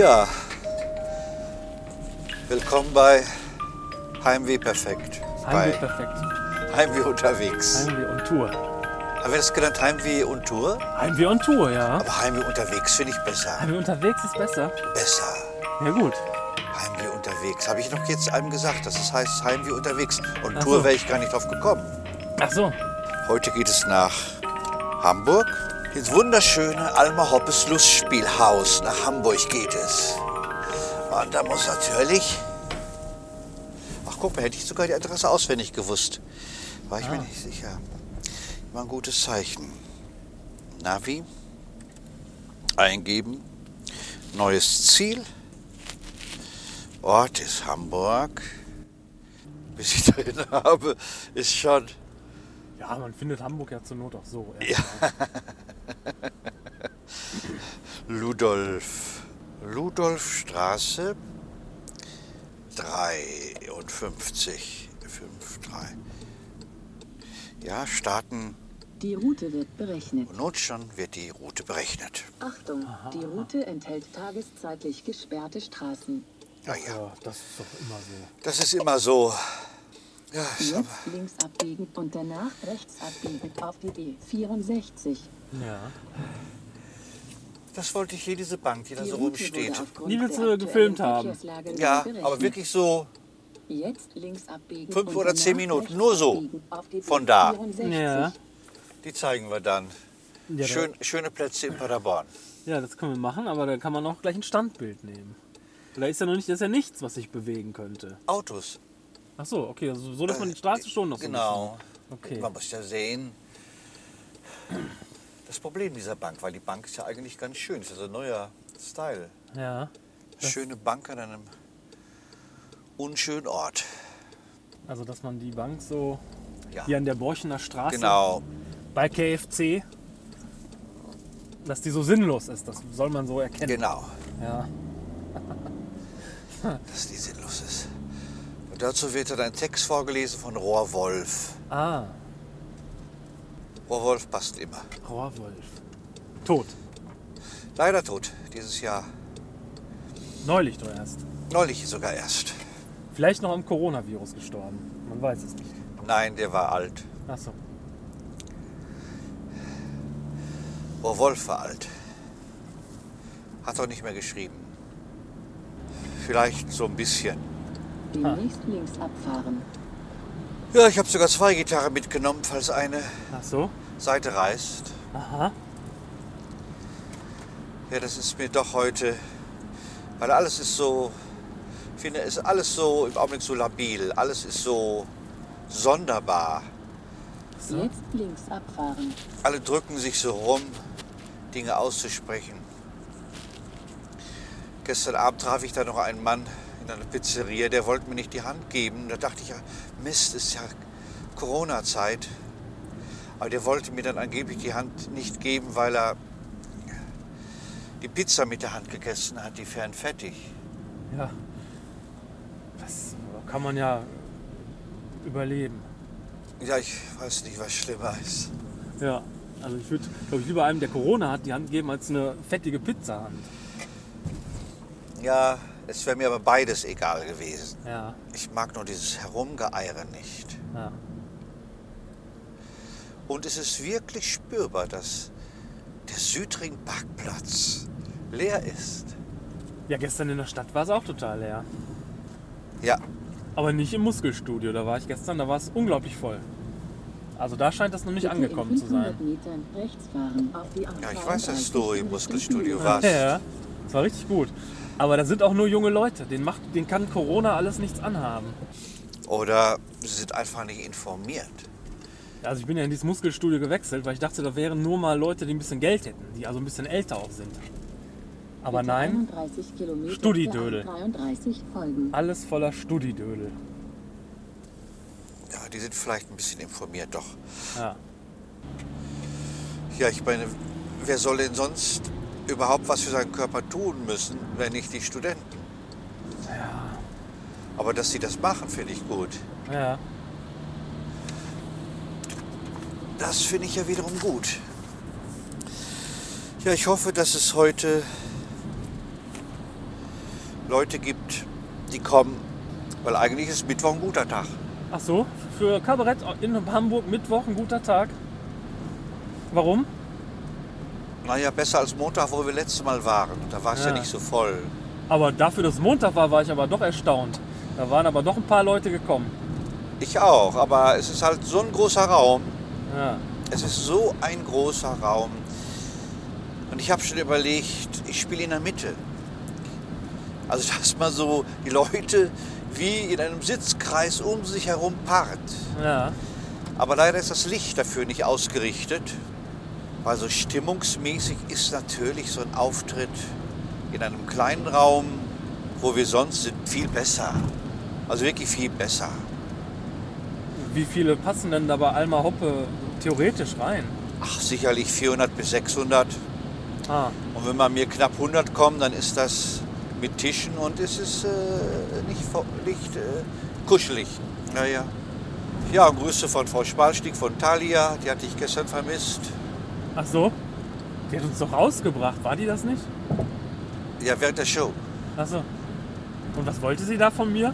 Ja. Willkommen bei Heimweh perfekt. Heimweh perfekt. Heimweh unterwegs. Heimweh on Tour. Haben wir das genannt Heimweh und Tour? Heimweh on Tour, ja. Aber Heimweh unterwegs finde ich besser. Heimweh unterwegs ist besser. Besser. Ja gut. Heimweh unterwegs. Habe ich noch jetzt einem gesagt, dass es heißt Heimweh unterwegs. Und Ach Tour so. wäre ich gar nicht drauf gekommen. Ach so. Heute geht es nach Hamburg. Ins wunderschöne Alma Hoppes Lustspielhaus. Nach Hamburg geht es. Und da muss natürlich. Ach guck mal, hätte ich sogar die Adresse auswendig gewusst. War ich mir nicht sicher. Immer ein gutes Zeichen. Navi. Eingeben. Neues Ziel. Ort ist Hamburg. Bis ich dahin habe, ist schon Ja, man findet Hamburg ja zur Not auch so. Ja. Ludolf. Ludolfstraße 53. 53. Ja, starten. Die Route wird berechnet. Nun schon wird die Route berechnet. Achtung, die Route enthält tageszeitlich gesperrte Straßen. Ja, ja. Ja, das ist doch immer so. Das ist immer so. Ja, Jetzt links abbiegen und danach rechts abbiegen auf die B64. Ja. das wollte ich hier, diese Bank, die da so Route rumsteht. Die willst du gefilmt haben. Ja, aber wirklich so Jetzt links abbiegen Fünf oder zehn Minuten, nur so. Von da. B64. Ja. Die zeigen wir dann. Ja, Schön, schöne Plätze in Paderborn. Ja, das können wir machen, aber da kann man auch gleich ein Standbild nehmen. Da ist ja noch nicht, das ist ja nichts, was sich bewegen könnte. Autos. Ach so, okay, also so dass man die Straße schon noch so ein Genau. Okay. Man muss ja sehen, das Problem dieser Bank, weil die Bank ist ja eigentlich ganz schön, ist ja so ein neuer Style. Ja. Schöne Bank an einem unschönen Ort. Also dass man die Bank so Ja, hier an der Borchener Straße genau. bei KFC, dass die so sinnlos ist, das soll man so erkennen. Genau, Ja. dass die sinnlos ist. Und dazu wird dann ein Text vorgelesen von Rohrwolf. Ah, Rohrwolf passt immer. Rohrwolf. Tot. Leider tot, dieses Jahr. Neulich doch erst. Neulich sogar erst. Vielleicht noch am Coronavirus gestorben. Man weiß es nicht. Nein, der war alt. Ach so. Rohrwolf war alt. Hat auch nicht mehr geschrieben. Vielleicht so ein bisschen. Demnächst links abfahren. Ja, ich habe sogar zwei Gitarren mitgenommen, falls eine Ach so. Seite reißt. Aha. Ja, das ist mir doch heute, weil alles ist so, ich finde, ist alles so im Augenblick so labil, alles ist so sonderbar. So. Jetzt links abfahren. Alle drücken sich so rum, Dinge auszusprechen. Gestern Abend traf ich da noch einen Mann in einer Pizzeria, der wollte mir nicht die Hand geben. Da dachte ich ja, Mist, ist ja Corona-Zeit. Aber der wollte mir dann angeblich die Hand nicht geben, weil er die Pizza mit der Hand gegessen hat, die fernfettig. Ja. Das kann man ja überleben. Ja, ich weiß nicht, was schlimmer ist. Ja. Also ich würde, glaube ich, lieber einem, der Corona hat, die Hand geben, als eine fettige Pizzahand. Ja, es wäre mir aber beides egal gewesen. Ja. Ich mag nur dieses Herumgeeiere nicht. ja. Und es ist wirklich spürbar, dass der Südring-Parkplatz leer ist. Ja, gestern in der Stadt war es auch total leer. Ja, Aber nicht im Muskelstudio. Da war ich gestern, da war es unglaublich voll. Also da scheint das noch nicht Bitte angekommen zu sein. 500 Metern rechts fahren auf die ja ich weiß, dass du im Muskelstudio war. warst. Ja, das war richtig gut. Aber da sind auch nur junge Leute. Den, macht, den kann Corona alles nichts anhaben. Oder sie sind einfach nicht informiert. Also ich bin ja in dieses Muskelstudio gewechselt, weil ich dachte, da wären nur mal Leute, die ein bisschen Geld hätten, die also ein bisschen älter auch sind. Aber nein, 31 Kilometer Studidödel. für 33 folgen. alles voller Studidödel. Ja, die sind vielleicht ein bisschen informiert, doch. Ja. Ja, ich meine, wer soll denn sonst überhaupt was für seinen Körper tun müssen, wenn nicht die Studenten? Ja. Aber dass sie das machen, finde ich gut. Ja. Das finde ich ja wiederum gut. Ja, ich hoffe, dass es heute Leute gibt, die kommen, weil eigentlich ist Mittwoch ein guter Tag. Ach so, für Kabarett in Hamburg Mittwoch ein guter Tag. Warum? Naja, besser als Montag, wo wir letztes Mal waren. Da war es ja. Ja. nicht so voll. Aber dafür, dass es Montag war, war ich aber doch erstaunt. Da waren aber doch ein paar Leute gekommen. Ich auch, aber es ist halt so ein großer Raum. Ja. Es ist so ein großer Raum. Und ich habe schon überlegt, ich spiele in der Mitte. Also, dass man so die Leute wie in einem Sitzkreis um sich herum paart. Ja. Aber leider ist das Licht dafür nicht ausgerichtet. Weil so stimmungsmäßig ist natürlich so ein Auftritt in einem kleinen Raum, wo wir sonst sind, viel besser. Also wirklich viel besser. Wie viele passen denn da bei Alma Hoppe theoretisch rein? Ach, sicherlich 400 bis 600. Ah, Und wenn bei mir knapp 100 kommen, dann ist das mit Tischen und es ist äh, nicht, nicht äh, kuschelig. Naja. Ja, und Grüße von Frau Spalstieg von Thalia, die hatte ich gestern vermisst. Ach so? Die hat uns doch rausgebracht, war die das nicht? Ja, während der Show. Ach so. Und was wollte sie da von mir?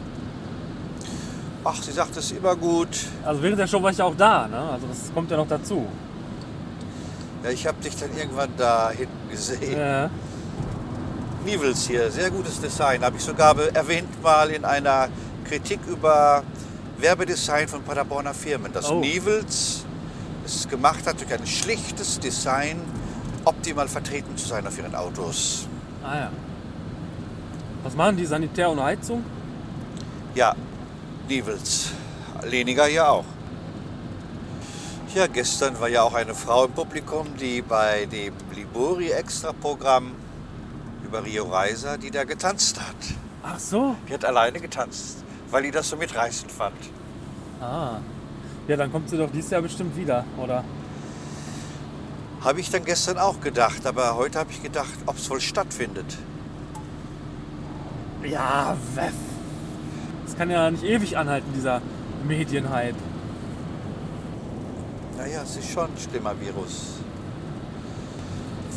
Ach, sie sagt es immer gut. Also während der Show war ich ja auch da, ne? Also das kommt ja noch dazu. Ja, ich habe dich dann irgendwann da hinten gesehen. Ja. Nivels hier, sehr gutes Design. Habe ich sogar erwähnt mal in einer Kritik über Werbedesign von Paderborner Firmen. Dass Oh. Nivels es gemacht hat durch ein schlichtes Design, optimal vertreten zu sein auf ihren Autos. Ah ja. Was machen die? Sanitär und Heizung? Ja, Nivels. Leniger ja auch. Ja, gestern war ja auch eine Frau im Publikum, die bei dem Libori-Extra-Programm über Rio Reiser, die da getanzt hat. Ach so. Die hat alleine getanzt, weil die das so mitreißend fand. Ah. Ja, dann kommt sie doch dieses Jahr bestimmt wieder, oder? Habe ich dann gestern auch gedacht, aber heute habe ich gedacht, ob es wohl stattfindet. Ja, weff. Das kann ja nicht ewig anhalten, dieser Medienhype. Naja, es ist schon ein schlimmer Virus.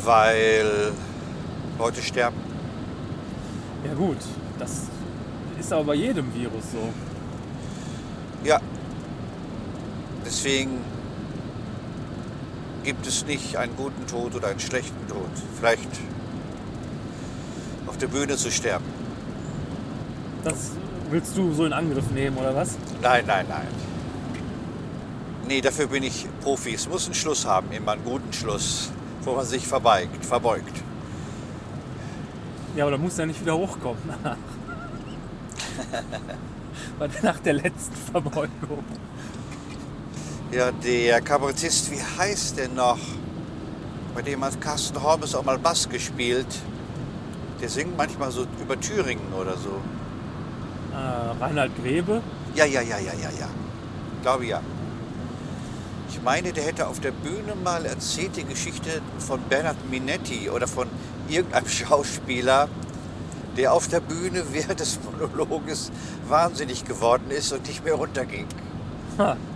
Weil Leute sterben. Ja gut, das ist aber bei jedem Virus so. Ja. Deswegen gibt es nicht einen guten Tod oder einen schlechten Tod. Vielleicht auf der Bühne zu sterben. Das willst du so in Angriff nehmen, oder was? Nein, nein, nein. Nee, dafür bin ich Profi. Es muss einen Schluss haben, immer einen guten Schluss, wo man sich verbeigt, verbeugt. Ja, aber da muss ja nicht wieder hochkommen nach der letzten Verbeugung. Ja, der Kabarettist, wie heißt der noch? Bei dem hat Carsten Hormes auch mal Bass gespielt. Der singt manchmal so über Thüringen oder so. Äh, Reinhard Grebe. Ja, ja, ja, ja, ja, ja. Glaube ja. Ich meine, der hätte auf der Bühne mal erzählt die Geschichte von Bernhard Minetti oder von irgendeinem Schauspieler, der auf der Bühne während des Monologes wahnsinnig geworden ist und nicht mehr runterging.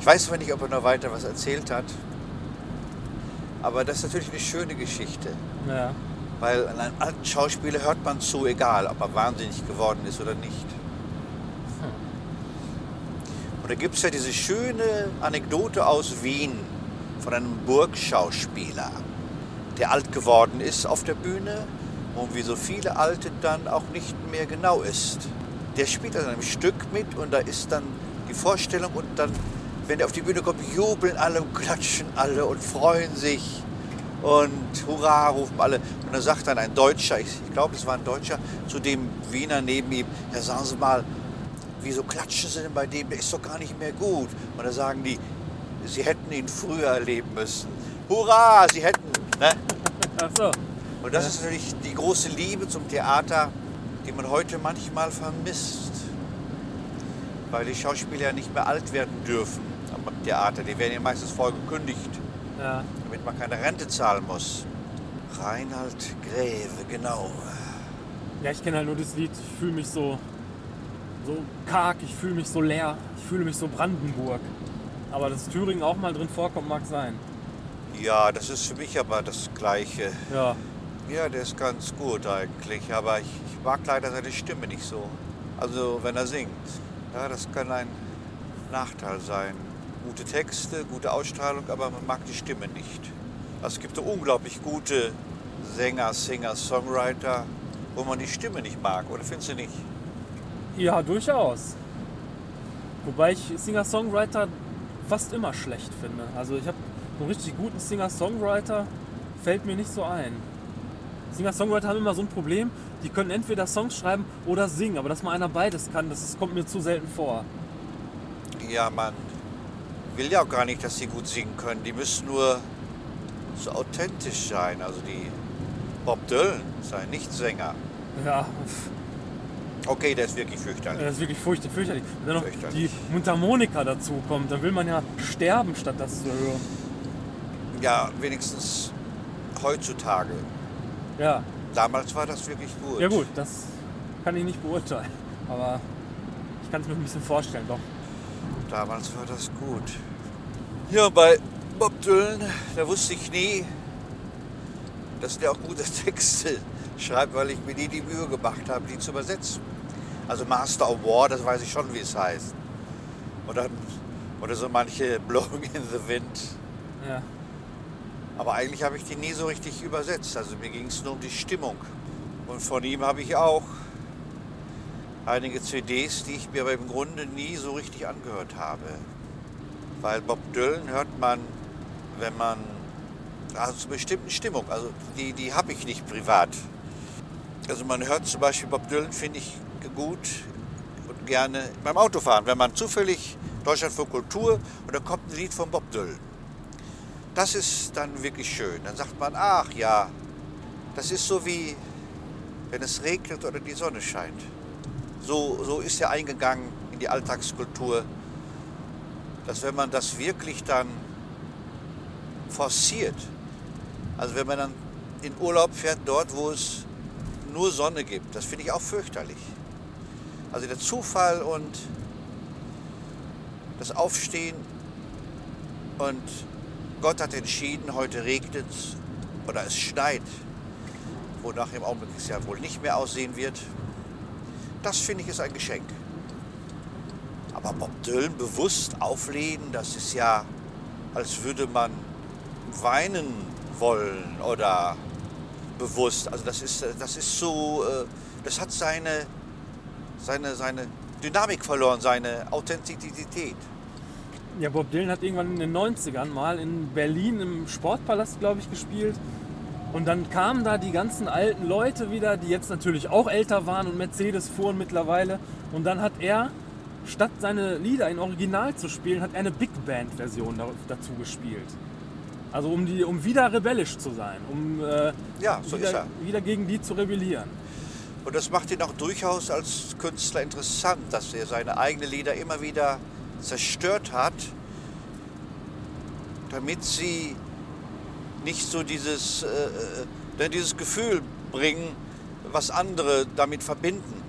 Ich weiß zwar nicht, ob er noch weiter was erzählt hat, aber das ist natürlich eine schöne Geschichte. ja. Weil an einem alten Schauspieler hört man zu, egal ob er wahnsinnig geworden ist oder nicht. Und da gibt es ja diese schöne Anekdote aus Wien von einem Burgschauspieler, der alt geworden ist auf der Bühne und wie so viele Alte dann auch nicht mehr genau ist. Der spielt an einem Stück mit und da ist dann die Vorstellung und dann, wenn er auf die Bühne kommt, jubeln alle und klatschen alle und freuen sich und Hurra rufen alle. Und dann sagt dann ein Deutscher, ich, ich glaube es war ein Deutscher, zu dem Wiener neben ihm, ja sagen Sie mal, wieso klatschen Sie denn bei dem, der ist doch gar nicht mehr gut. Und da sagen die, Sie hätten ihn früher erleben müssen. Hurra, Sie hätten. Ne? Ach so. Und das ist natürlich die große Liebe zum Theater, die man heute manchmal vermisst. Weil die Schauspieler ja nicht mehr alt werden dürfen am Theater. Die werden ja meistens vorher gekündigt, Ja. damit man keine Rente zahlen muss. Reinhard Gräve, genau. Ja, ich kenne halt nur das Lied. Ich fühle mich so, so karg, ich fühle mich so leer, ich fühle mich so Brandenburg. Aber dass Thüringen auch mal drin vorkommt, mag sein. Ja, das ist für mich aber das Gleiche. Ja, Ja, der ist ganz gut eigentlich, aber ich, ich mag leider seine Stimme nicht so. Also wenn er singt. Ja, das kann ein Nachteil sein. Gute Texte, gute Ausstrahlung, aber man mag die Stimme nicht. Also es gibt unglaublich gute Sänger, Singer, Songwriter, wo man die Stimme nicht mag, oder findest du nicht? Ja, durchaus. Wobei ich Singer-Songwriter fast immer schlecht finde. Also ich habe einen richtig guten Singer-Songwriter, fällt mir nicht so ein. Singer-Songwriter haben immer so ein Problem, die können entweder Songs schreiben oder singen, aber dass mal einer beides kann, das ist, kommt mir zu selten vor. Ja, man will ja auch gar nicht, dass sie gut singen können. Die müssen nur so authentisch sein. Also die Bob Dylan ist ein Nicht-Sänger. Ja, Okay, der ist wirklich fürchterlich. das ist wirklich furcht- fürchterlich. Wenn dann noch Fürchterlich. die Mundharmonika dazu kommt, dann will man ja sterben, statt das zu hören. Ja, wenigstens heutzutage. Ja, Damals war das wirklich gut. ja gut, das kann ich nicht beurteilen. Aber ich kann es mir ein bisschen vorstellen, doch. Damals war das gut. Ja, bei Bob Dylan, da wusste ich nie, dass der auch gute Texte schreibt, weil ich mir nie die Mühe gemacht habe, die zu übersetzen. Also Master of War, das weiß ich schon, wie es heißt. Und dann, oder so manche Blowing in the Wind. Ja. Aber eigentlich habe ich die nie so richtig übersetzt. Also mir ging es nur um die Stimmung. Und von ihm habe ich auch einige CDs, die ich mir aber im Grunde nie so richtig angehört habe. Weil Bob Dylan hört man, wenn man, also zu bestimmten Stimmung, also die, die habe ich nicht privat. Also man hört zum Beispiel Bob Dylan, finde ich gut und gerne beim Autofahren, wenn man zufällig Deutschland für Kultur und da kommt ein Lied von Bob Dylan. Das ist dann wirklich schön. Dann sagt man, ach ja, das ist so wie wenn es regnet oder die Sonne scheint. So, so ist er eingegangen in die Alltagskultur, dass wenn man das wirklich dann forciert, also wenn man dann in Urlaub fährt dort, wo es nur Sonne gibt, das finde ich auch fürchterlich. Also der Zufall und das Aufstehen und Gott hat entschieden, heute regnet es oder es schneit, wonach im Augenblick es ja wohl nicht mehr aussehen wird. Das finde ich ist ein Geschenk. Aber Bob Dylan bewusst auflehnen, das ist ja, als würde man weinen wollen oder bewusst. Also das ist, das ist so, äh, das hat seine, seine, seine Dynamik verloren, seine Authentizität. Ja, Bob Dylan hat irgendwann in den 90ern mal in Berlin im Sportpalast, glaube ich, gespielt. Und dann kamen da die ganzen alten Leute wieder, die jetzt natürlich auch älter waren und Mercedes fuhren mittlerweile. Und dann hat er, statt seine Lieder in Original zu spielen, hat er eine Big Band-Version da- dazu gespielt. Also um, die, um wieder rebellisch zu sein, um äh, Ja, so wieder, er. wieder gegen die zu rebellieren. Und das macht ihn auch durchaus als Künstler interessant, dass er seine eigenen Lieder immer wieder zerstört hat, damit sie nicht so dieses, äh, äh, dieses Gefühl bringen, was andere damit verbinden,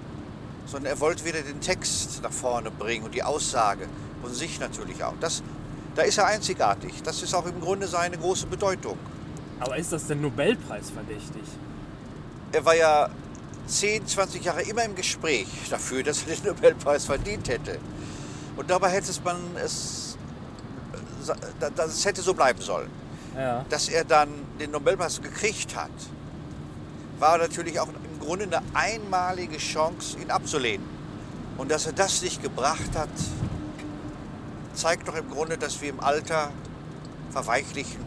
sondern er wollte wieder den Text nach vorne bringen und die Aussage und sich natürlich auch. Das, da ist er einzigartig. Das ist auch im Grunde seine große Bedeutung. Aber ist das denn Nobelpreis verdächtig? Er war ja 10, 20 Jahre immer im Gespräch dafür, dass er den Nobelpreis verdient hätte. Und dabei hätte es man es, äh, das hätte so bleiben sollen. Ja. Dass er dann den Nobelpreis gekriegt hat, war natürlich auch im Grunde eine einmalige Chance, ihn abzulehnen. Und dass er das nicht gebracht hat, zeigt doch im Grunde, dass wir im Alter verweichlichen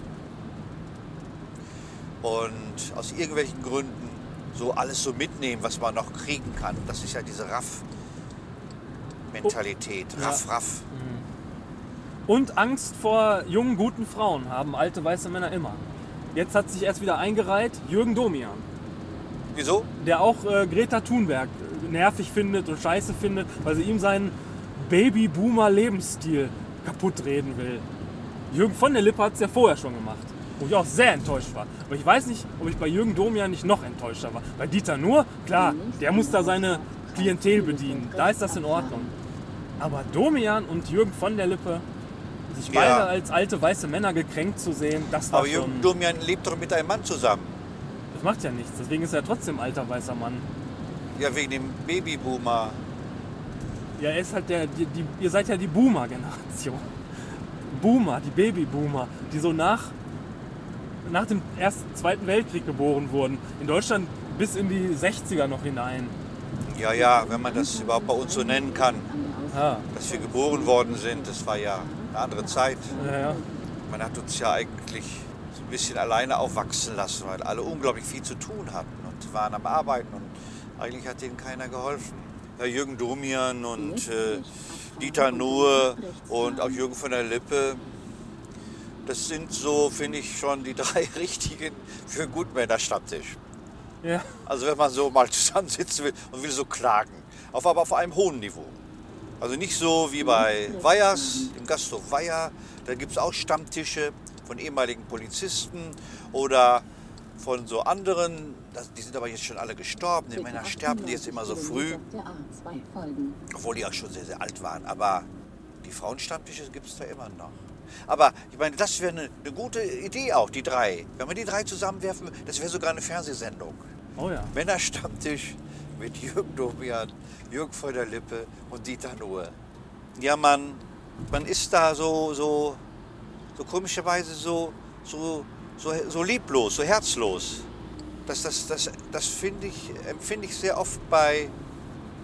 und aus irgendwelchen Gründen so alles so mitnehmen, was man noch kriegen kann. Das ist ja diese Raff-Mentalität. Ja. Raff, Raff. Und Angst vor jungen, guten Frauen haben alte weiße Männer immer. Jetzt hat sich erst wieder eingereiht Jürgen Domian, Wieso? der auch äh, Greta Thunberg äh, nervig findet und scheiße findet, weil sie ihm seinen Babyboomer-Lebensstil kaputt reden will. Jürgen von der Lippe hat es ja vorher schon gemacht, wo ich auch sehr enttäuscht war. Aber ich weiß nicht, ob ich bei Jürgen Domian nicht noch enttäuschter war. Bei Dieter Nuhr, klar, der muss da seine Klientel bedienen, da ist das in Ordnung. Aber Domian und Jürgen von der Lippe, sich Ja. beide als alte weiße Männer gekränkt zu sehen, das war Aber Jürgen schon... Domian lebt doch mit einem Mann zusammen. Das macht ja nichts. Deswegen ist er trotzdem alter weißer Mann. Ja, wegen dem Babyboomer. Ja, er ist halt der, die, die, ihr seid ja die Boomer-Generation. Boomer, die Babyboomer, die so nach, nach dem ersten, zweiten Weltkrieg geboren wurden. In Deutschland bis in die 60er noch hinein. Ja, ja, wenn man das überhaupt bei uns so nennen kann, Ja, dass wir geboren worden sind, das war ja eine andere Zeit. ja, ja. Man hat uns ja eigentlich so ein bisschen alleine aufwachsen lassen, weil alle unglaublich viel zu tun hatten und waren am Arbeiten und eigentlich hat denen keiner geholfen. Ja, Jürgen Domian und äh, Dieter Nuhr und auch Jürgen von der Lippe, das sind so, finde ich, schon die drei richtigen für Gutmänner-Stammtisch. ja. Also wenn man so mal zusammensitzen will und will so klagen, auf, aber auf einem hohen Niveau. Also nicht so wie bei Weihers, im Gasthof Weiher, da gibt es auch Stammtische von ehemaligen Polizisten oder von so anderen, die sind aber jetzt schon alle gestorben, die Männer sterben die jetzt immer so früh, Der A2 folgen. obwohl die auch schon sehr, sehr alt waren. Aber die Frauenstammtische gibt es da immer noch. Aber ich meine, das wäre eine, eine gute Idee auch, die drei. Wenn wir die drei zusammenwerfen, das wäre sogar eine Fernsehsendung. Oh ja. Männerstammtisch mit Jürgen Domian, Jürgen von der Lippe und Dieter Nuhr. Ja, man, man ist da so, so, so komischerweise so, so, so, so lieblos, so herzlos. Das, das, das, das finde ich, empfinde ich sehr oft bei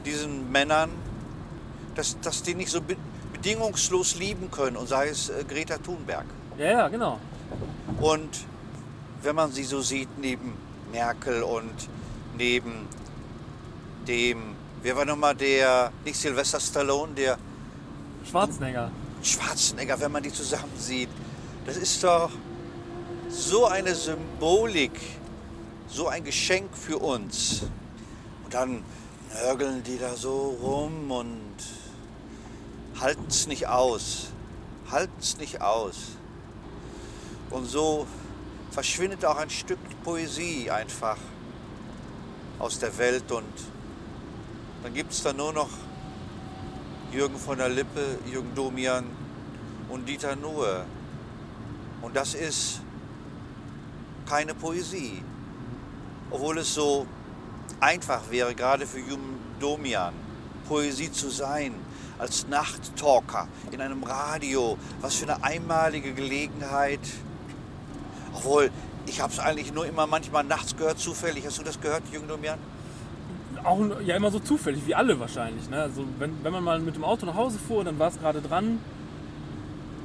diesen Männern, dass, dass die nicht so be bedingungslos lieben können, und sei es äh, Greta Thunberg. Ja, ja, genau. Und wenn man sie so sieht neben Merkel und neben dem, wer war nochmal der, nicht Sylvester Stallone, der Schwarzenegger. Schwarzenegger, wenn man die zusammen sieht, das ist doch so eine Symbolik, so ein Geschenk für uns. Und dann nörgeln die da so rum und halten es nicht aus, halten es nicht aus. Und so verschwindet auch ein Stück Poesie einfach aus der Welt und dann gibt es da nur noch Jürgen von der Lippe, Jürgen Domian und Dieter Nuhr. Und das ist keine Poesie. Obwohl es so einfach wäre, gerade für Jürgen Domian, Poesie zu sein, als Nachttalker in einem Radio. Was für eine einmalige Gelegenheit. Obwohl, ich habe es eigentlich nur immer manchmal nachts gehört, zufällig. Hast du das gehört, Jürgen Domian? Auch ja immer so zufällig, wie alle wahrscheinlich. Ne? Also wenn, wenn man mal mit dem Auto nach Hause fuhr, dann war es gerade dran.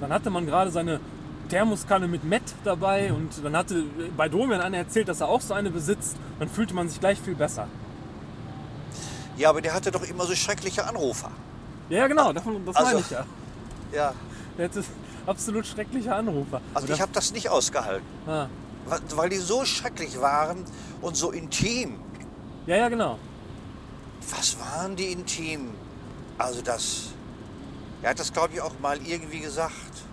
Dann hatte man gerade seine Thermoskanne mit Met dabei und dann hatte bei Domian einer erzählt, dass er auch so eine besitzt. Dann fühlte man sich gleich viel besser. Ja, aber der hatte doch immer so schreckliche Anrufer. Ja, genau, davon, das Also- meine ich ja. Ja, Der hatte absolut schreckliche Anrufer. also Und ich habe das nicht ausgehalten. ah. Weil die so schrecklich waren und so intim. Ja, ja, genau. Was waren die intim? Also das, er hat das glaube ich auch mal irgendwie gesagt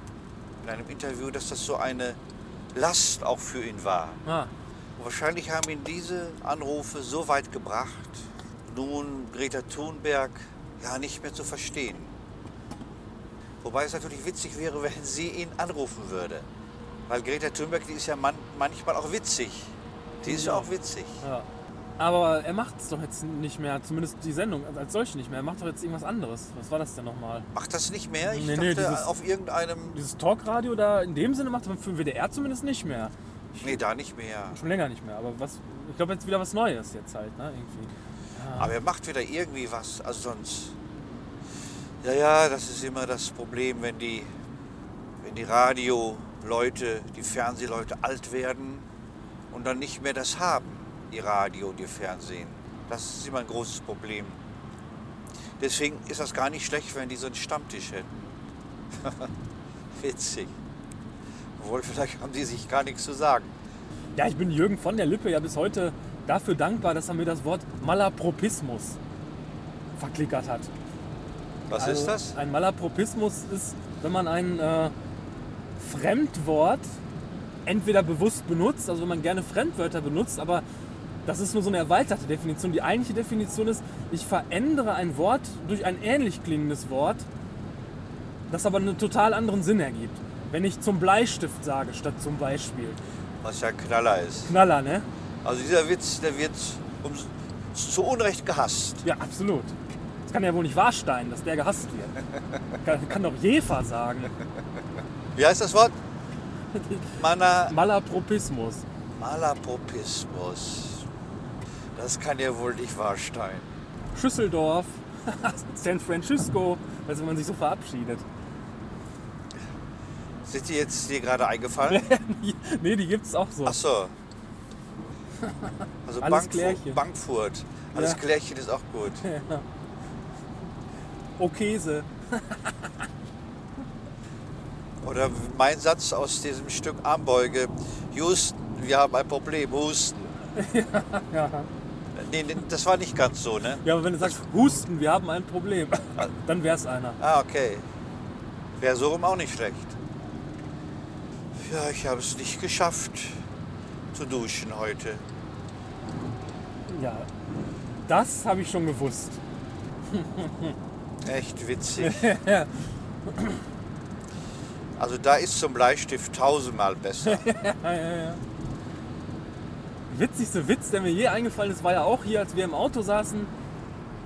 in einem Interview, dass das so eine Last auch für ihn war. Ah. Und wahrscheinlich haben ihn diese Anrufe so weit gebracht, nun Greta Thunberg ja nicht mehr zu verstehen. Wobei es natürlich witzig wäre, wenn sie ihn anrufen würde. Weil Greta Thunberg, die ist ja man manchmal auch witzig. Die ist ja auch witzig. Ja. Aber er macht es doch jetzt nicht mehr, zumindest die Sendung als solche nicht mehr. Er macht doch jetzt irgendwas anderes. Was war das denn nochmal? Macht das nicht mehr? Ich Nee, dachte, nee, dieses- auf irgendeinem... Dieses Talkradio da in dem Sinne macht er für den WDR zumindest nicht mehr. Nee, da nicht mehr. Schon länger nicht mehr. Aber was, ich glaube jetzt wieder was Neues jetzt halt, ne? Irgendwie. Aber er macht wieder irgendwie was. Also sonst. Ja, ja, das ist immer das Problem, wenn die, wenn die Radioleute, die Fernsehleute alt werden und dann nicht mehr das haben, die Radio und die Fernsehen. Das ist immer ein großes Problem. Deswegen ist das gar nicht schlecht, wenn die so einen Stammtisch hätten. Witzig. Obwohl, vielleicht haben die sich gar nichts zu sagen. Ja, ich bin Jürgen von der Lippe ja bis heute dafür dankbar, dass er mir das Wort Malapropismus verklickert hat. Was Also, ist das? Ein Malapropismus ist, wenn man ein äh, Fremdwort entweder bewusst benutzt, also wenn man gerne Fremdwörter benutzt, aber das ist nur so eine erweiterte Definition. Die eigentliche Definition ist, ich verändere ein Wort durch ein ähnlich klingendes Wort, das aber einen total anderen Sinn ergibt. Wenn ich zum Bleistift sage, statt zum Beispiel. Was ja Knaller ist. Knaller, ne? Also dieser Witz, der wird um, zu Unrecht gehasst. Ja, absolut. Das kann ja wohl nicht wahr sein, dass der gehasst wird. Kann, kann doch Jefer sagen. Wie heißt das Wort? Mana, Malapropismus. Malapropismus. Das kann ja wohl nicht wahr sein. Schüsseldorf. San Francisco. Also wenn man sich so verabschiedet. Sind die jetzt dir gerade eingefallen? nee, die gibt's auch so. Ach so. Also Alles Bankfurt. Bankfurt. Alles Ja. Klärchen ist auch gut. Oh Käse. Oder mein Satz aus diesem Stück Armbeuge. Houston, wir haben ein Problem. Husten. Ja. Nee, das war nicht ganz so, ne? ja, aber wenn du sagst, Husten, wir haben ein Problem, dann wär's einer. Ah, okay. Wäre so rum auch nicht schlecht. Ja, ich habe es nicht geschafft zu duschen heute. Ja, das habe ich schon gewusst. Echt witzig. Also da ist zum Bleistift tausendmal besser. witzigste Witz, der mir je eingefallen ist, war ja auch hier, als wir im Auto saßen.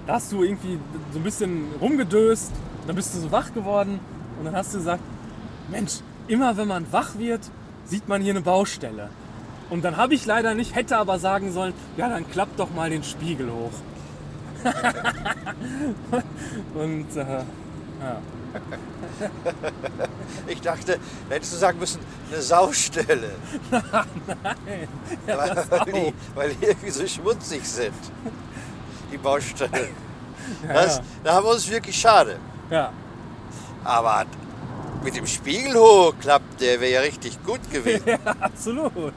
Da hast du irgendwie so ein bisschen rumgedöst, dann bist du so wach geworden und dann hast du gesagt, Mensch, immer wenn man wach wird, sieht man hier eine Baustelle. Und dann habe ich leider nicht, hätte aber sagen sollen, ja, dann klapp doch mal den Spiegel hoch. und äh, ja. Ich dachte, da hättest du sagen müssen, eine Saustelle. weil, das weil, die, weil die irgendwie so schmutzig sind, die Baustellen. Das, ja. Da haben wir uns wirklich schade. ja. Aber mit dem Spiegel hochklappt, der wäre ja richtig gut gewesen. Ja, absolut.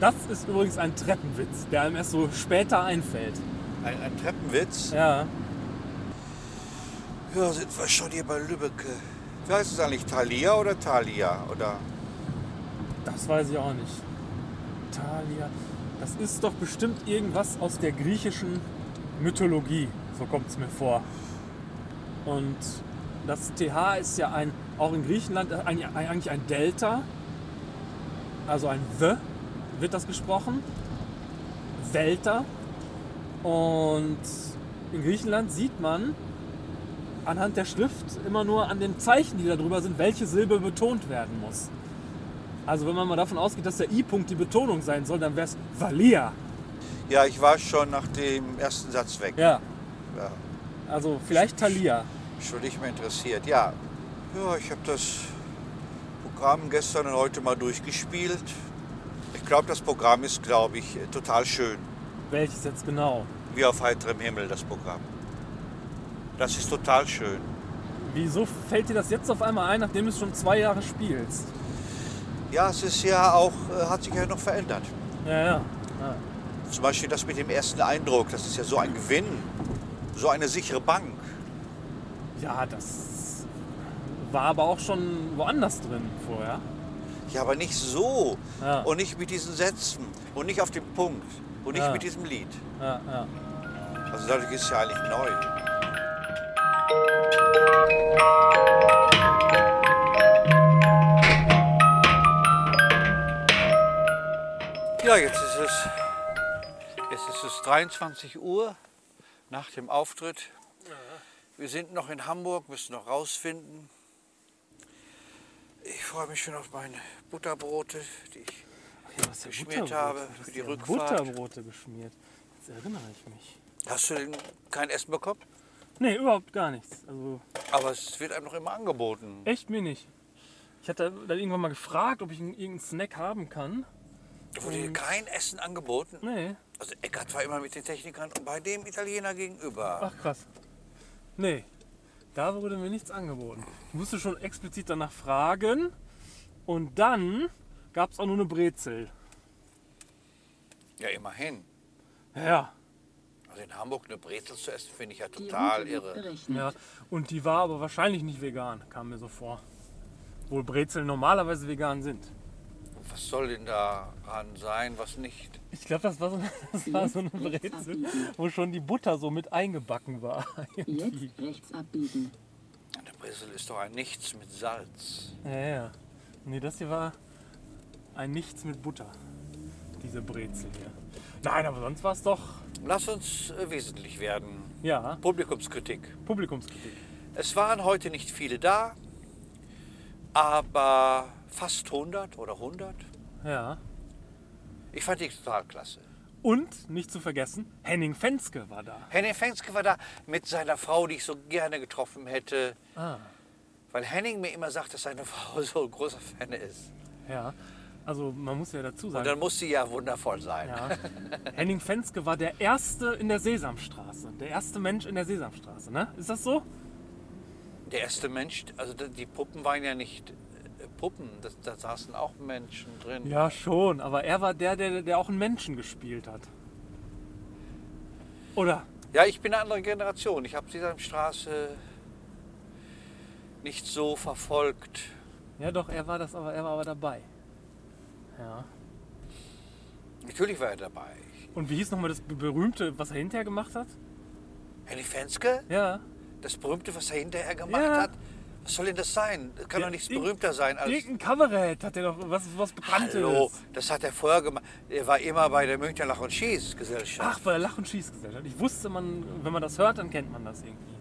Das ist übrigens ein Treppenwitz, der einem erst so später einfällt. Ein, ein Treppenwitz. Ja. Ja, sind wir schon hier bei Lübbecke. Wie heißt es eigentlich? Thalia oder Thalia? Oder Das weiß ich auch nicht. Thalia. Das ist doch bestimmt irgendwas aus der griechischen Mythologie. So kommt es mir vor. Und das TH ist ja ein, auch in Griechenland ein, eigentlich ein Delta. Also ein The wird das gesprochen. Delta. Und in Griechenland sieht man anhand der Schrift immer nur an den Zeichen, die da drüber sind, welche Silbe betont werden muss. Also wenn man mal davon ausgeht, dass der I-Punkt die Betonung sein soll, dann wäre es Valia. Ja, ich war schon nach dem ersten Satz weg. Ja, Ja, also vielleicht Thalia. schon nicht mehr interessiert. Ja, ja ich habe das Programm gestern und heute mal durchgespielt. Ich glaube, das Programm ist, glaube ich, total schön. Welches jetzt genau? Wie auf heiterem Himmel, das Programm. Das ist total schön. Wieso fällt dir das jetzt auf einmal ein, nachdem du es schon zwei Jahre spielst? Ja, es ist ja auch, äh, hat sich ja noch verändert. Ja, ja. ja. Zum Beispiel das mit dem ersten Eindruck, das ist ja so ein Gewinn, so eine sichere Bank. Ja, das war aber auch schon woanders drin vorher. Ja, aber nicht so Ja. und nicht mit diesen Sätzen und nicht auf dem Punkt und nicht Ja. mit diesem Lied. Ja, ja. Also dadurch ist es ja eigentlich neu. Ja, jetzt ist es, jetzt ist es 23 Uhr nach dem Auftritt. Wir sind noch in Hamburg, müssen noch rausfinden. Ich freue mich schon auf meine Butterbrote, die ich Ja, Geschmiert habe für die ja Rückfahrt. Butterbrote geschmiert. Jetzt erinnere ich mich. Hast du denn kein Essen bekommen? Nee, überhaupt gar nichts. Also Aber es wird einem noch immer angeboten. echt mir nicht. Ich hatte dann irgendwann mal gefragt, ob ich irgendeinen Snack haben kann. Wurde dir kein Essen angeboten? Nee. Also Eckart war immer mit den Technikern und bei dem Italiener gegenüber. Ach krass. Nee, da wurde mir nichts angeboten. Ich musste schon explizit danach fragen. Und dann gab es auch nur eine Brezel. Ja, immerhin. Ja, Also in Hamburg eine Brezel zu essen, finde ich ja total irre. ja. Und die war aber wahrscheinlich nicht vegan, kam mir so vor. Obwohl Brezeln normalerweise vegan sind. Was soll denn daran sein, was nicht? Ich glaube, das war so, das war so eine Brezel, abbiegen. wo schon die Butter so mit eingebacken war. irgendwie. Jetzt rechts abbiegen. Eine Brezel ist doch ein Nichts mit Salz. Ja, ja. Nee, das hier war ein Nichts mit Butter. diese Brezel hier. Nein, aber sonst war es doch, Lass uns äh, wesentlich werden. ja, Publikumskritik. Publikumskritik. Es waren heute nicht viele da, aber fast 100 oder 100. Ja. Ich fand die total klasse. Und, nicht zu vergessen, Henning Fenske war da. Henning Fenske war da mit seiner Frau, die ich so gerne getroffen hätte. Ah, Weil Henning mir immer sagt, dass seine Frau so ein großer Fan ist. ja. Also man muss ja dazu Und sagen, dann muss sie ja wundervoll sein. ja, Henning Fenske war der Erste in der Sesamstraße. Der erste Mensch in der Sesamstraße, ne? Ist das so? Der erste Mensch, also die Puppen waren ja nicht äh, Puppen, das, da saßen auch Menschen drin. Ja, schon. Aber er war der, der, der auch einen Menschen gespielt hat. Oder? Ja, ich bin eine andere Generation. Ich habe Sesamstraße nicht so verfolgt. Ja, doch, er war das, aber er war aber dabei. Ja. Natürlich war er dabei. Und wie hieß nochmal das berühmte, was er hinterher gemacht hat? Henning Fenske, Ja. das Berühmte, was er hinterher gemacht Ja. hat. Was soll denn das sein? Das kann Ja, doch nichts berühmter sein als. Irgendein Kabarett hat er doch, was, was Bekanntes. Hallo, das hat er vorher gemacht. Er war immer bei der Münchner Lach- und Schießgesellschaft. Ach, bei der Lach- und Schießgesellschaft. Ich wusste, man, wenn man das hört, dann kennt man das irgendwie.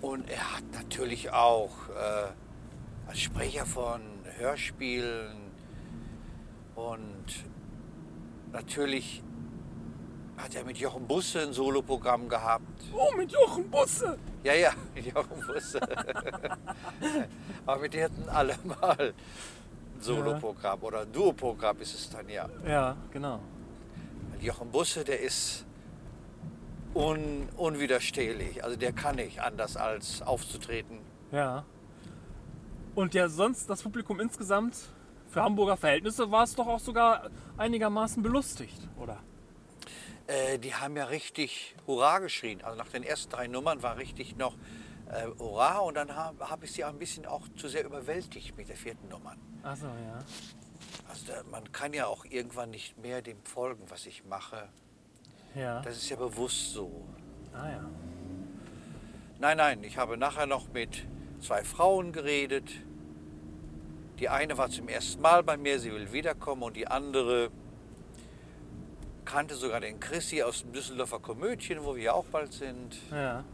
Und er hat natürlich auch äh, als Sprecher von Hörspielen und natürlich hat er mit Jochen Busse ein Soloprogramm gehabt. Oh, mit Jochen Busse! Ja, ja, mit Jochen Busse. Aber mit denen hatten alle mal ein Soloprogramm oder ein Duoprogramm ist es dann ja. Ja, genau. Jochen Busse, der ist un, unwiderstehlich. Also der kann nicht anders als aufzutreten. Ja. Und ja, sonst das Publikum insgesamt, für Hamburger Verhältnisse, war es doch auch sogar einigermaßen belustigt, oder? Äh, die haben ja richtig Hurra geschrien. Also nach den ersten drei Nummern war richtig noch äh, Hurra und dann habe hab ich sie auch ein bisschen auch zu sehr überwältigt mit der vierten Nummer. Achso, ja. Also da, man kann ja auch irgendwann nicht mehr dem folgen, was ich mache. Ja. Das ist ja bewusst so. Ah ja. Nein, nein, ich habe nachher noch mit zwei Frauen geredet. Die eine war zum ersten Mal bei mir, sie will wiederkommen und die andere kannte sogar den Chrissy aus dem Düsseldorfer Komödien, wo wir ja auch bald sind. Ja.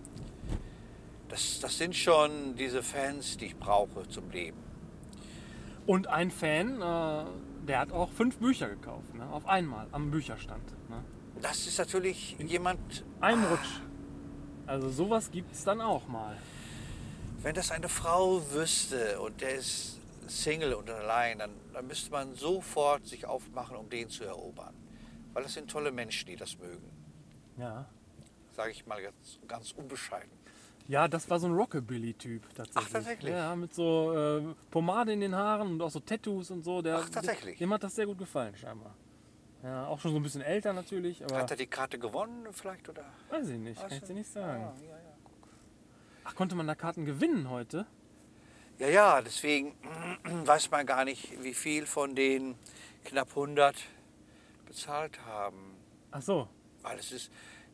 Das, das sind schon diese Fans, die ich brauche zum Leben. Und ein Fan, äh, der hat auch fünf Bücher gekauft, ne? auf einmal am Bücherstand. Ne? Das ist natürlich jemand, Ein Rutsch. Also sowas gibt es dann auch mal. wenn das eine Frau wüsste und der ist Single und allein, dann, dann müsste man sofort sich aufmachen, um den zu erobern. Weil das sind tolle Menschen, die das mögen. Ja. Sage ich mal ganz, ganz unbescheiden. Ja, das war so ein Rockabilly-Typ tatsächlich. Ach, tatsächlich? Ja, mit so äh, Pomade in den Haaren und auch so Tattoos und so. Der, Ach, tatsächlich? Dem hat das sehr gut gefallen, scheinbar. Ja, auch schon so ein bisschen älter natürlich, aber Hat er die Karte gewonnen vielleicht? Oder? weiß ich nicht, kann ich dir nicht sagen. Ah, ja, ja. Ach, konnte man da Karten gewinnen heute? Ja, ja, deswegen weiß man gar nicht, wie viel von den knapp 100 bezahlt haben. Ach so, Weil es ist,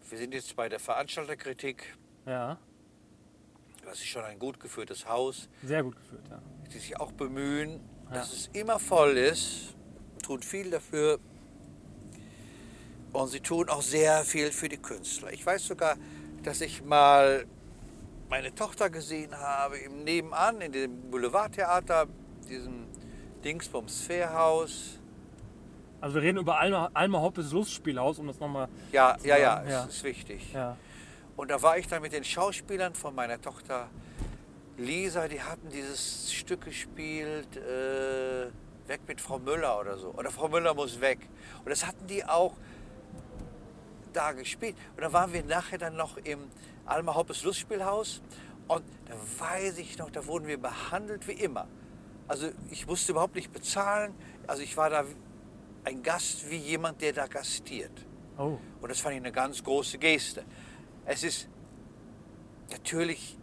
wir sind jetzt bei der Veranstalterkritik. ja, Das ist schon ein gut geführtes Haus. sehr gut geführt, ja. die sich auch bemühen, Ja. dass es immer voll ist, tun viel dafür und sie tun auch sehr viel für die Künstler. Ich weiß sogar, dass ich mal meine Tochter gesehen habe im Nebenan in dem Boulevardtheater, diesem Dingsbums Fairhaus. Also wir reden über Alma, Alma Hoppes Lustspielhaus, um das nochmal... Ja, ja, ja, Ja. es ist wichtig. Ja, Und da war ich dann mit den Schauspielern von meiner Tochter Lisa, die hatten dieses Stück gespielt, äh, Weg mit Frau Müller oder so. Oder Frau Müller muss weg. Und das hatten die auch da gespielt. Und da waren wir nachher dann noch im Alma Hoppes Lustspielhaus. Und da weiß ich noch, da wurden wir behandelt wie immer. Also ich musste überhaupt nicht bezahlen. Also ich war da ein Gast wie jemand, der da gastiert. oh, Und das fand ich eine ganz große Geste. Es ist natürlich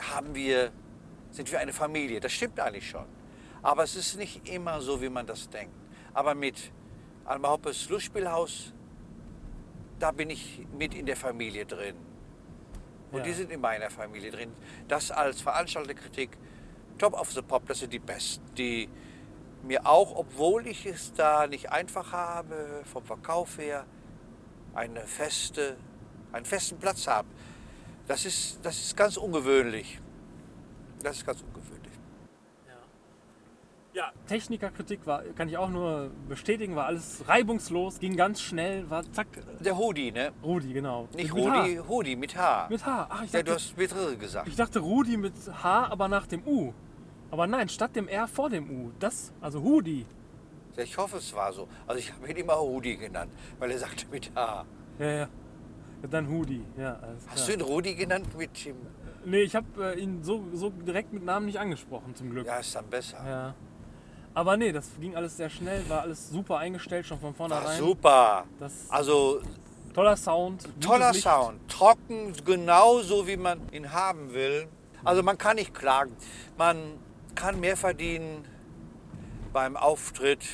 haben wir, sind wir eine Familie. Das stimmt eigentlich schon. Aber es ist nicht immer so, wie man das denkt. Aber mit Alma Hoppes Lustspielhaus, da bin ich mit in der Familie drin. Und Ja. die sind in meiner Familie drin. Das als Veranstalterkritik, Top of the Pop, das sind die Besten. Die mir auch, obwohl ich es da nicht einfach habe, vom Verkauf her, eine feste, einen festen Platz habe. Das ist, das ist ganz ungewöhnlich. Das ist ganz ungewöhnlich. Ja, Technikerkritik war, kann ich auch nur bestätigen, war alles reibungslos, ging ganz schnell, war zack. Der Hudi, ne? Rudi, genau. Nicht mit Rudi, H. Hudi mit H. Mit H. Ach, ich Ja, dachte, du hast mit R gesagt. ich dachte Rudi mit H, aber nach dem U. Aber nein, statt dem R vor dem U. Das, also Hudi. Ja, Ich hoffe, es war so. Also ich habe ihn immer Rudi genannt, weil er sagte mit H. Ja, ja. ja dann Hudi, ja. Hast du ihn Rudi genannt mit dem... Nee, ich habe äh, ihn so, so direkt mit Namen nicht angesprochen, zum Glück. Ja, ist dann besser. Ja. Aber nee, das ging alles sehr schnell, war alles super eingestellt, schon von vornherein. super. Das, Also toller Sound. toller Licht. Sound. Trocken, genauso wie man ihn haben will. Also man kann nicht klagen. Man kann mehr verdienen beim Auftritt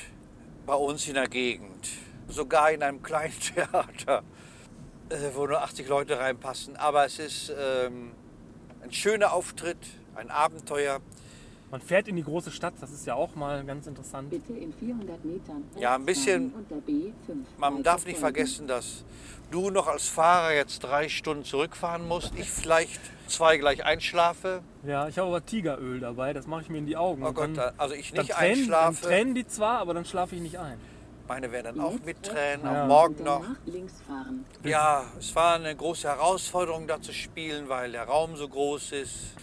bei uns in der Gegend. Sogar in einem kleinen Theater, äh, wo nur 80 Leute reinpassen. Aber es ist ähm, ein schöner Auftritt, ein Abenteuer. Man fährt in die große Stadt, das ist ja auch mal ganz interessant. Bitte in 400 Metern. Ja, ein bisschen- rechts fahren und der B5 Man darf nicht vergessen, dass du noch als Fahrer jetzt drei Stunden zurückfahren musst. Ich vielleicht zwei gleich einschlafe. Ja, ich habe aber Tigeröl dabei, das mache ich mir in die Augen. Oh Gott, dann, also ich dann, nicht tränen, dann einschlafe. tränen die zwar, aber dann schlafe ich nicht ein. Meine werden dann auch mit Tränen, auch morgen noch. Ja, es war eine große Herausforderung, da zu spielen, weil der Raum so groß ist.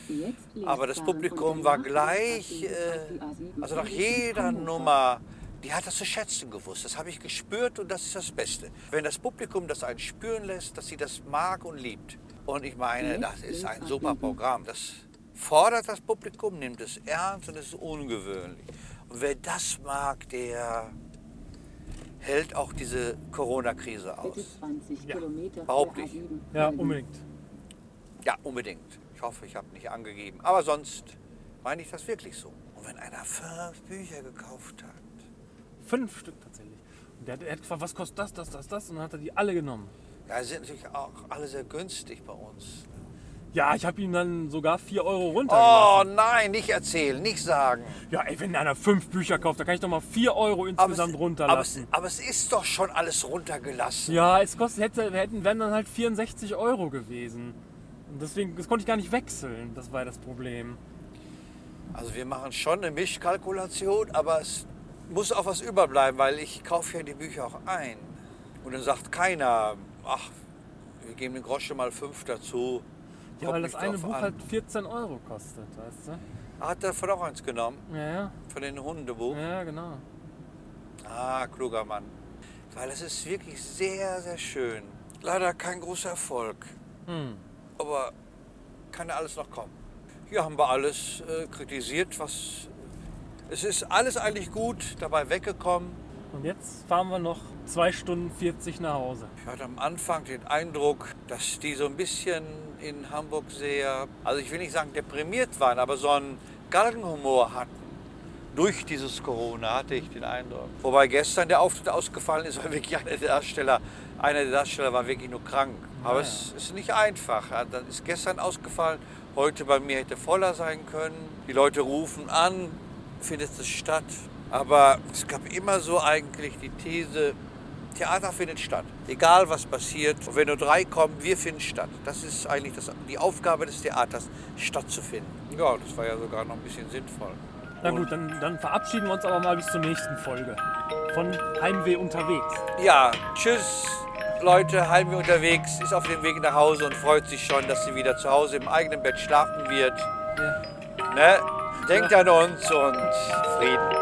Aber das Publikum war gleich, äh, abbiegen auf die A7 also nach jeder. Nummer, die hat das zu schätzen gewusst. Das habe ich gespürt und das ist das Beste. Wenn das Publikum das einen spüren lässt, dass sie das mag und liebt. Und ich meine, das ist ein super. Programm. Das fordert das Publikum, nimmt es ernst und es ist ungewöhnlich. Und wer das mag, der hält auch diese Corona-Krise Bitte aus. 20 Ja, Kilometer behaupte für ich. A7 Ja, unbedingt. Ja, unbedingt. Ich hoffe, ich habe nicht angegeben. Aber sonst meine ich das wirklich so. Und wenn einer fünf Bücher gekauft hat, Fünf Stück tatsächlich. Und der, hat- er hat gefragt, was kostet das, das, das, das? Und dann hat er die alle genommen. ja, die sind natürlich auch alle sehr günstig bei uns. Ja, ich habe ihm dann sogar 4 Euro Oh runtergelassen. nein, nicht erzählen, nicht sagen. Ja, ey, wenn einer fünf Bücher kauft, dann kann ich doch mal 4 Euro Aber es, insgesamt aber, es, runterlassen. aber es ist doch schon alles runtergelassen. Ja, es kostet, hätte, hätten, wären dann halt 64 Euro gewesen. Und deswegen, das konnte ich gar nicht wechseln. Das war das Problem. Also wir machen schon eine Mischkalkulation, aber es muss auch was überbleiben, weil ich kaufe ja die Bücher auch ein. Und dann sagt keiner, ach, wir geben den Groschen mal fünf dazu. Ja, weil das eine Buch an. halt 14 Euro kostet, weißt du? Hat er von auch eins genommen, Ja, ja, von den Hundebuch. ja, genau. Ah, kluger Mann. Weil es ist wirklich sehr, sehr schön. Leider kein großer Erfolg, Hm. aber kann ja alles noch kommen. Hier haben wir alles äh, kritisiert, was... Es ist alles eigentlich gut dabei weggekommen. Und jetzt fahren wir noch 2 Stunden 40 nach Hause. Ich hatte am Anfang den Eindruck, dass die so ein bisschen in Hamburg sehr, also ich will nicht sagen deprimiert waren, aber so einen Galgenhumor hatten. Durch dieses Corona hatte ich den Eindruck. Wobei gestern der Auftritt ausgefallen ist, weil wirklich einer der Darsteller, einer der Darsteller war wirklich nur krank. Aber Ah, es ist nicht einfach. Ja, Dann ist gestern ausgefallen, heute bei mir hätte voller sein können. Die Leute rufen an, findet es statt. Aber es gab immer so eigentlich die These, Theater findet statt. Egal was passiert. Und wenn nur drei kommen, wir finden statt. Das ist eigentlich das, die Aufgabe des Theaters, stattzufinden. Ja, das war ja sogar noch ein bisschen sinnvoll. Na gut, dann, dann verabschieden wir uns aber mal bis zur nächsten Folge. Von Heimweh unterwegs. Ja, tschüss Leute, Heimweh unterwegs, ist auf dem Weg nach Hause und freut sich schon, dass sie wieder zu Hause im eigenen Bett schlafen wird. Ja. Ne? Denkt an uns und Frieden.